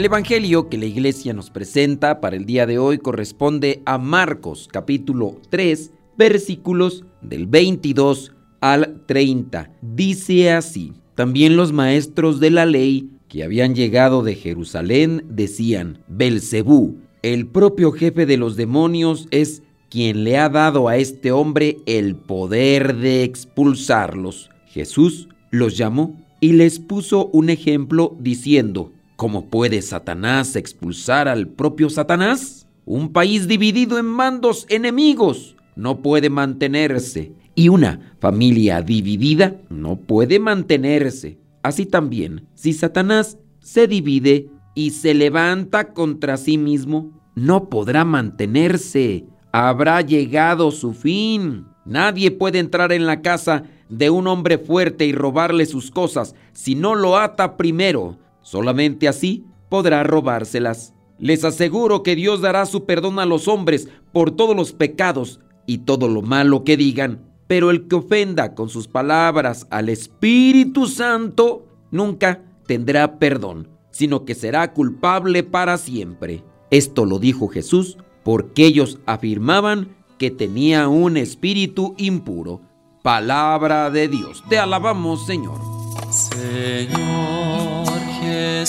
El Evangelio que la iglesia nos presenta para el día de hoy corresponde a Marcos capítulo 3 versículos del 22 al 30. Dice así, también los maestros de la ley que habían llegado de Jerusalén decían, Belcebú, el propio jefe de los demonios, es quien le ha dado a este hombre el poder de expulsarlos. Jesús los llamó y les puso un ejemplo diciendo, ¿Cómo puede Satanás expulsar al propio Satanás? Un país dividido en mandos enemigos no puede mantenerse y una familia dividida no puede mantenerse. Así también, si Satanás se divide y se levanta contra sí mismo, no podrá mantenerse. Habrá llegado su fin. Nadie puede entrar en la casa de un hombre fuerte y robarle sus cosas si no lo ata primero Solamente así podrá robárselas. Les aseguro que Dios dará su perdón a los hombres por todos los pecados y todo lo malo que digan, pero el que ofenda con sus palabras al Espíritu Santo nunca tendrá perdón, sino que será culpable para siempre. Esto lo dijo Jesús porque ellos afirmaban que tenía un espíritu impuro. Palabra de Dios. Te alabamos, Señor. Señor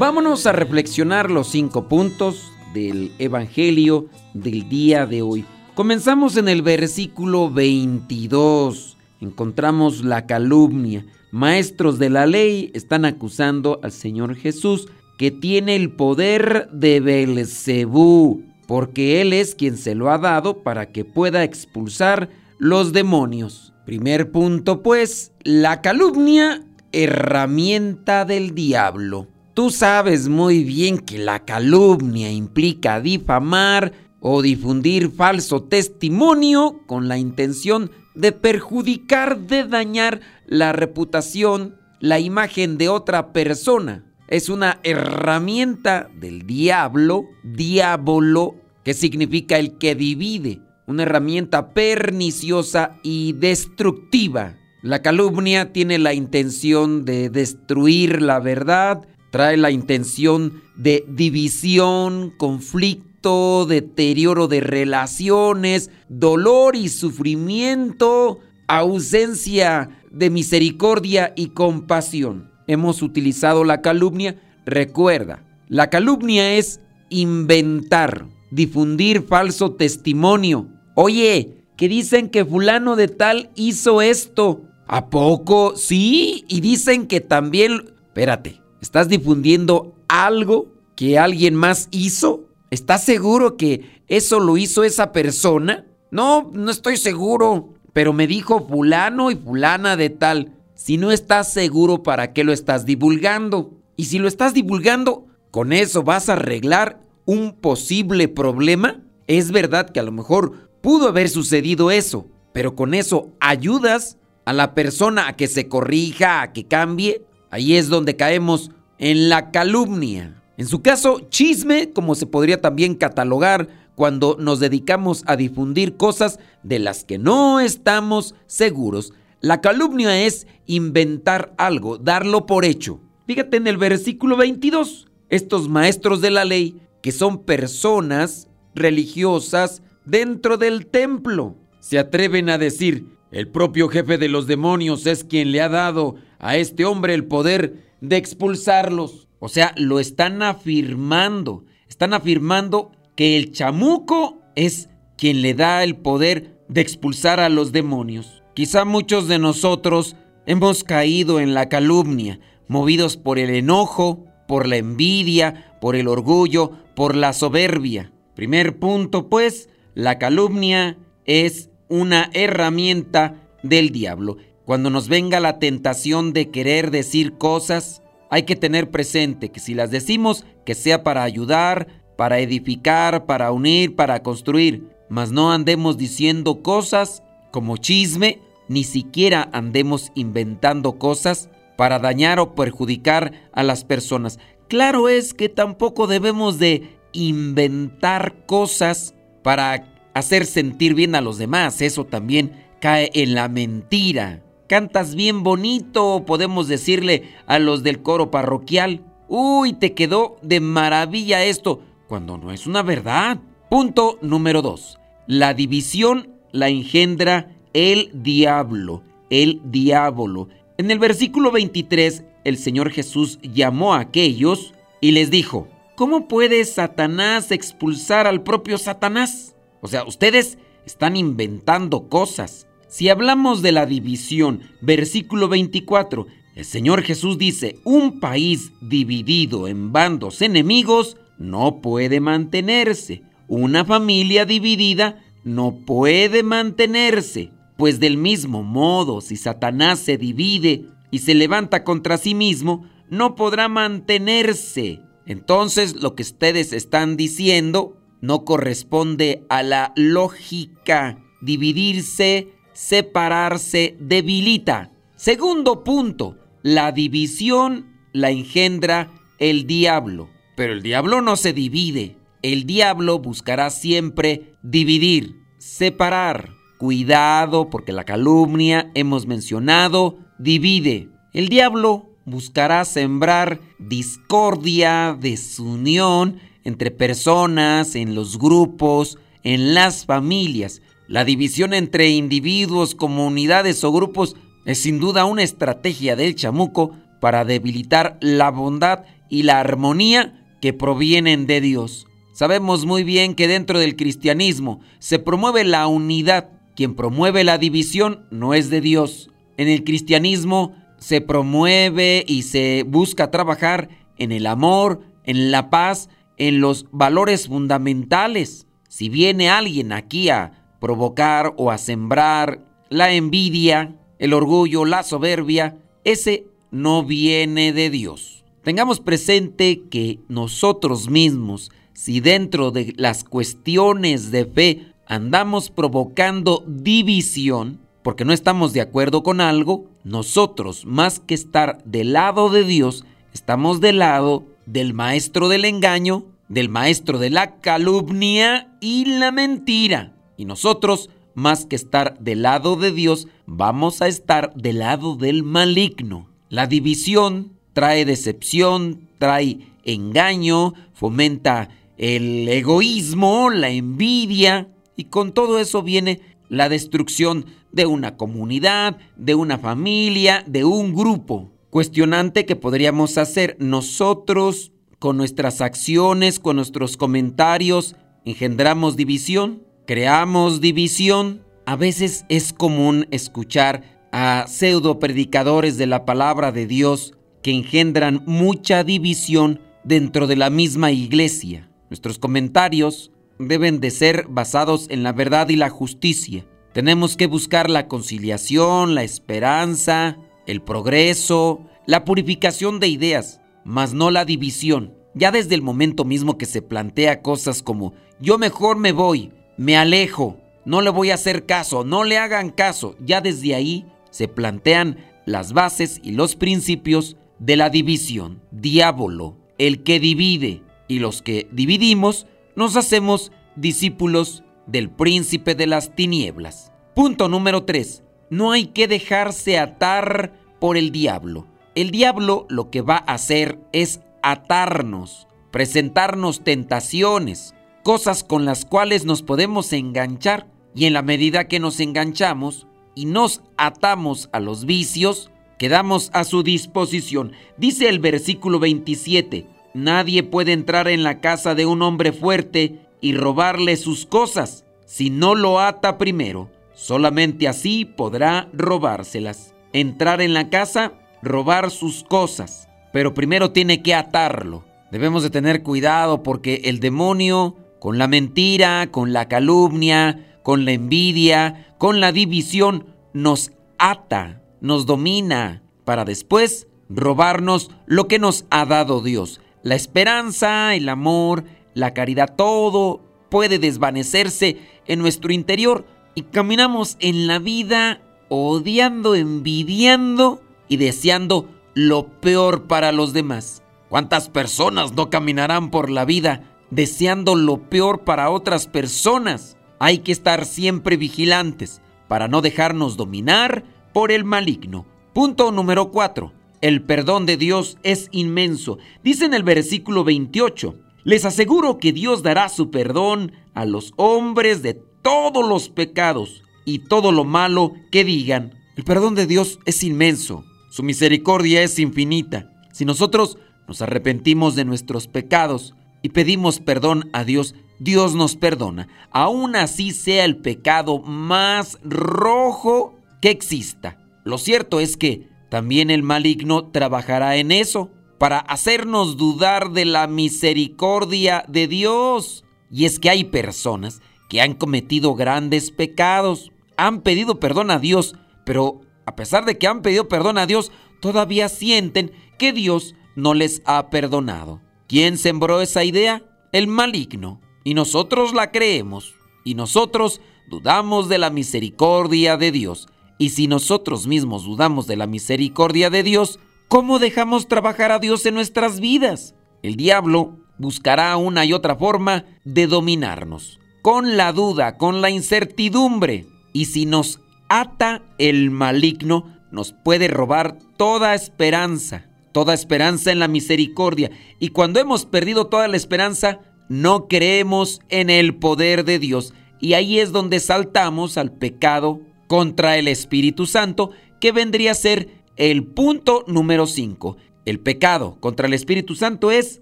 Vámonos a reflexionar los cinco puntos del Evangelio del día de hoy. Comenzamos en el versículo 22. Encontramos la calumnia. Maestros de la ley están acusando al Señor Jesús que tiene el poder de Belcebú, porque él es quien se lo ha dado para que pueda expulsar los demonios. Primer punto, pues, la calumnia, herramienta del diablo. Tú sabes muy bien que la calumnia implica difamar o difundir falso testimonio con la intención de perjudicar, de dañar la reputación, la imagen de otra persona. Es una herramienta del diablo, diablo, que significa el que divide, una herramienta perniciosa y destructiva. La calumnia tiene la intención de destruir la verdad, trae la intención de división, conflicto, deterioro de relaciones, dolor y sufrimiento, ausencia de misericordia y compasión. Hemos utilizado la calumnia. Recuerda, la calumnia es inventar, difundir falso testimonio. Oye, que dicen que fulano de tal hizo esto. ¿A poco? Sí, y dicen que también... Espérate, ¿Estás difundiendo algo que alguien más hizo? ¿Estás seguro que eso lo hizo esa persona? No, no estoy seguro, pero me dijo fulano y fulana de tal. Si no estás seguro, ¿para qué lo estás divulgando? Y si lo estás divulgando, ¿con eso vas a arreglar un posible problema? Es verdad que a lo mejor pudo haber sucedido eso, pero con eso ayudas a la persona a que se corrija, a que cambie. Ahí es donde caemos en la calumnia. En su caso, chisme, como se podría también catalogar cuando nos dedicamos a difundir cosas de las que no estamos seguros. La calumnia es inventar algo, darlo por hecho. Fíjate en el versículo 22. Estos maestros de la ley, que son personas religiosas dentro del templo, se atreven a decir, el propio jefe de los demonios es quien le ha dado a este hombre el poder de expulsarlos. O sea, lo están afirmando. Están afirmando que el chamuco es quien le da el poder de expulsar a los demonios. Quizá muchos de nosotros hemos caído en la calumnia, movidos por el enojo, por la envidia, por el orgullo, por la soberbia. Primer punto, pues, la calumnia es una herramienta del diablo. Cuando nos venga la tentación de querer decir cosas, hay que tener presente que si las decimos, que sea para ayudar, para edificar, para unir, para construir, mas no andemos diciendo cosas como chisme, ni siquiera andemos inventando cosas para dañar o perjudicar a las personas. Claro es que tampoco debemos de inventar cosas para hacer sentir bien a los demás, eso también cae en la mentira. Cantas bien bonito, podemos decirle a los del coro parroquial. Uy, te quedó de maravilla esto cuando no es una verdad. Punto número 2. La división la engendra el diablo, el diablo. En el versículo 23, el Señor Jesús llamó a aquellos y les dijo, ¿cómo puede Satanás expulsar al propio Satanás? O sea, ustedes están inventando cosas. Si hablamos de la división, versículo 24, el Señor Jesús dice, un país dividido en bandos enemigos no puede mantenerse. Una familia dividida no puede mantenerse. Pues del mismo modo, si Satanás se divide y se levanta contra sí mismo, no podrá mantenerse. Entonces lo que ustedes están diciendo no corresponde a la lógica. Dividirse, separarse, debilita. Segundo punto, la división la engendra el diablo. Pero el diablo no se divide. El diablo buscará siempre dividir, separar. Cuidado porque la calumnia, hemos mencionado, divide. El diablo buscará sembrar discordia, desunión entre personas, en los grupos, en las familias. La división entre individuos, comunidades o grupos es sin duda una estrategia del chamuco para debilitar la bondad y la armonía que provienen de Dios. Sabemos muy bien que dentro del cristianismo se promueve la unidad. Quien promueve la división no es de Dios. En el cristianismo se promueve y se busca trabajar en el amor, en la paz, en los valores fundamentales. Si viene alguien aquí a provocar o a sembrar la envidia, el orgullo, la soberbia, ese no viene de Dios. Tengamos presente que nosotros mismos, si dentro de las cuestiones de fe andamos provocando división, porque no estamos de acuerdo con algo, nosotros, más que estar del lado de Dios, estamos del lado del maestro del engaño, del maestro de la calumnia y la mentira. Y nosotros, más que estar del lado de Dios, vamos a estar del lado del maligno. La división trae decepción, trae engaño, fomenta el egoísmo, la envidia y con todo eso viene la destrucción de una comunidad, de una familia, de un grupo. Cuestionante que podríamos hacer nosotros con nuestras acciones, con nuestros comentarios, engendramos división, creamos división. A veces es común escuchar a pseudo predicadores de la palabra de Dios que engendran mucha división dentro de la misma iglesia. Nuestros comentarios deben de ser basados en la verdad y la justicia. Tenemos que buscar la conciliación, la esperanza, el progreso, la purificación de ideas, mas no la división. Ya desde el momento mismo que se plantea cosas como yo mejor me voy, me alejo, no le voy a hacer caso, no le hagan caso, ya desde ahí se plantean las bases y los principios de la división, diablo, el que divide, y los que dividimos nos hacemos discípulos del príncipe de las tinieblas. Punto número 3. No hay que dejarse atar por el diablo. El diablo lo que va a hacer es atarnos, presentarnos tentaciones, cosas con las cuales nos podemos enganchar y en la medida que nos enganchamos y nos atamos a los vicios, quedamos a su disposición. Dice el versículo 27, nadie puede entrar en la casa de un hombre fuerte y robarle sus cosas si no lo ata primero. Solamente así podrá robárselas. Entrar en la casa, robar sus cosas, pero primero tiene que atarlo. Debemos de tener cuidado porque el demonio, con la mentira, con la calumnia, con la envidia, con la división, nos ata, nos domina, para después robarnos lo que nos ha dado Dios. La esperanza, el amor, la caridad, todo puede desvanecerse en nuestro interior y caminamos en la vida odiando, envidiando y deseando lo peor para los demás. ¿Cuántas personas no caminarán por la vida deseando lo peor para otras personas? Hay que estar siempre vigilantes para no dejarnos dominar por el maligno. Punto número 4. El perdón de Dios es inmenso. Dice en el versículo 28, les aseguro que Dios dará su perdón a los hombres de todos los pecados y todo lo malo que digan. El perdón de Dios es inmenso, su misericordia es infinita. Si nosotros nos arrepentimos de nuestros pecados y pedimos perdón a Dios, Dios nos perdona, aún así sea el pecado más rojo que exista. Lo cierto es que también el maligno trabajará en eso para hacernos dudar de la misericordia de Dios. Y es que hay personas que han cometido grandes pecados, han pedido perdón a Dios, pero a pesar de que han pedido perdón a Dios, todavía sienten que Dios no les ha perdonado. ¿Quién sembró esa idea? El maligno y nosotros la creemos y nosotros dudamos de la misericordia de Dios. Y si nosotros mismos dudamos de la misericordia de Dios, ¿cómo dejamos trabajar a Dios en nuestras vidas? El diablo buscará una y otra forma de dominarnos, con la duda, con la incertidumbre. Y si nos ata el maligno, nos puede robar toda esperanza, toda esperanza en la misericordia. Y cuando hemos perdido toda la esperanza, no creemos en el poder de Dios y ahí es donde saltamos al pecado contra el Espíritu Santo, que vendría a ser el punto número 5. El pecado contra el Espíritu Santo es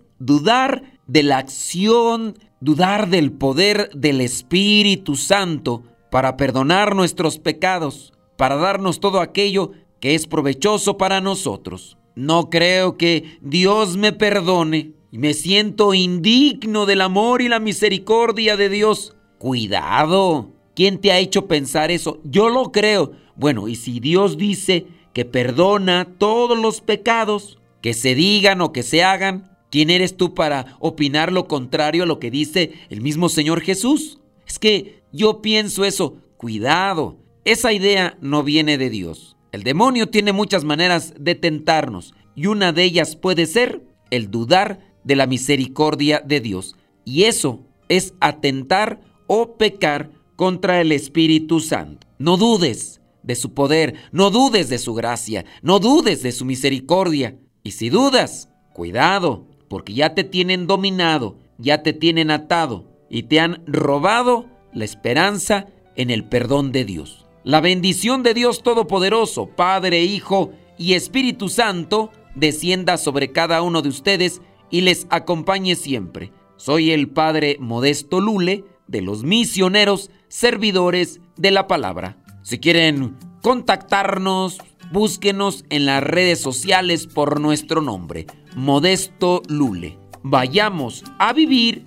dudar de la acción, dudar del poder del Espíritu Santo para perdonar nuestros pecados, para darnos todo aquello que es provechoso para nosotros. No creo que Dios me perdone y me siento indigno del amor y la misericordia de Dios. Cuidado. ¿Quién te ha hecho pensar eso? Yo lo creo. Bueno, y si Dios dice que perdona todos los pecados, que se digan o que se hagan, ¿quién eres tú para opinar lo contrario a lo que dice el mismo Señor Jesús? Es que yo pienso eso. Cuidado. Esa idea no viene de Dios. El demonio tiene muchas maneras de tentarnos y una de ellas puede ser el dudar de la misericordia de Dios. Y eso es atentar o pecar contra el Espíritu Santo. No dudes de su poder, no dudes de su gracia, no dudes de su misericordia. Y si dudas, cuidado, porque ya te tienen dominado, ya te tienen atado y te han robado la esperanza en el perdón de Dios. La bendición de Dios Todopoderoso, Padre, Hijo y Espíritu Santo, descienda sobre cada uno de ustedes y les acompañe siempre. Soy el Padre Modesto Lule de los misioneros servidores de la palabra. Si quieren contactarnos, búsquenos en las redes sociales por nuestro nombre, Modesto Lule. Vayamos a vivir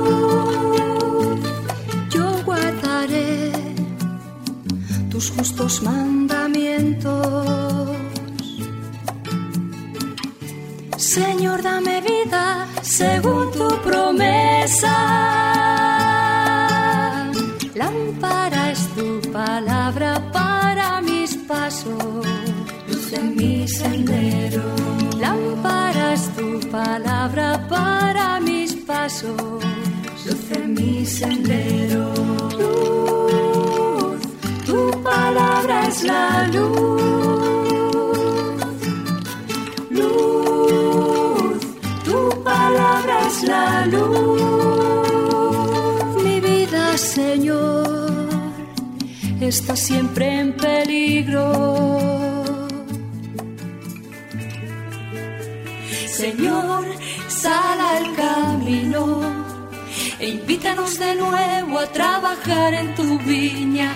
justos mandamientos. Señor, dame vida según tu promesa. Lámpara es tu palabra para mis pasos, luz en mi sendero. Lámpara es tu palabra para mis pasos, luz en mi sendero. Tu palabra es la luz. Luz, tu palabra es la luz. Mi vida, Señor, está siempre en peligro. Señor, sal al camino e invítanos de nuevo a trabajar en tu viña.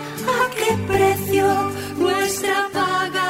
¿A qué precio nuestra paga?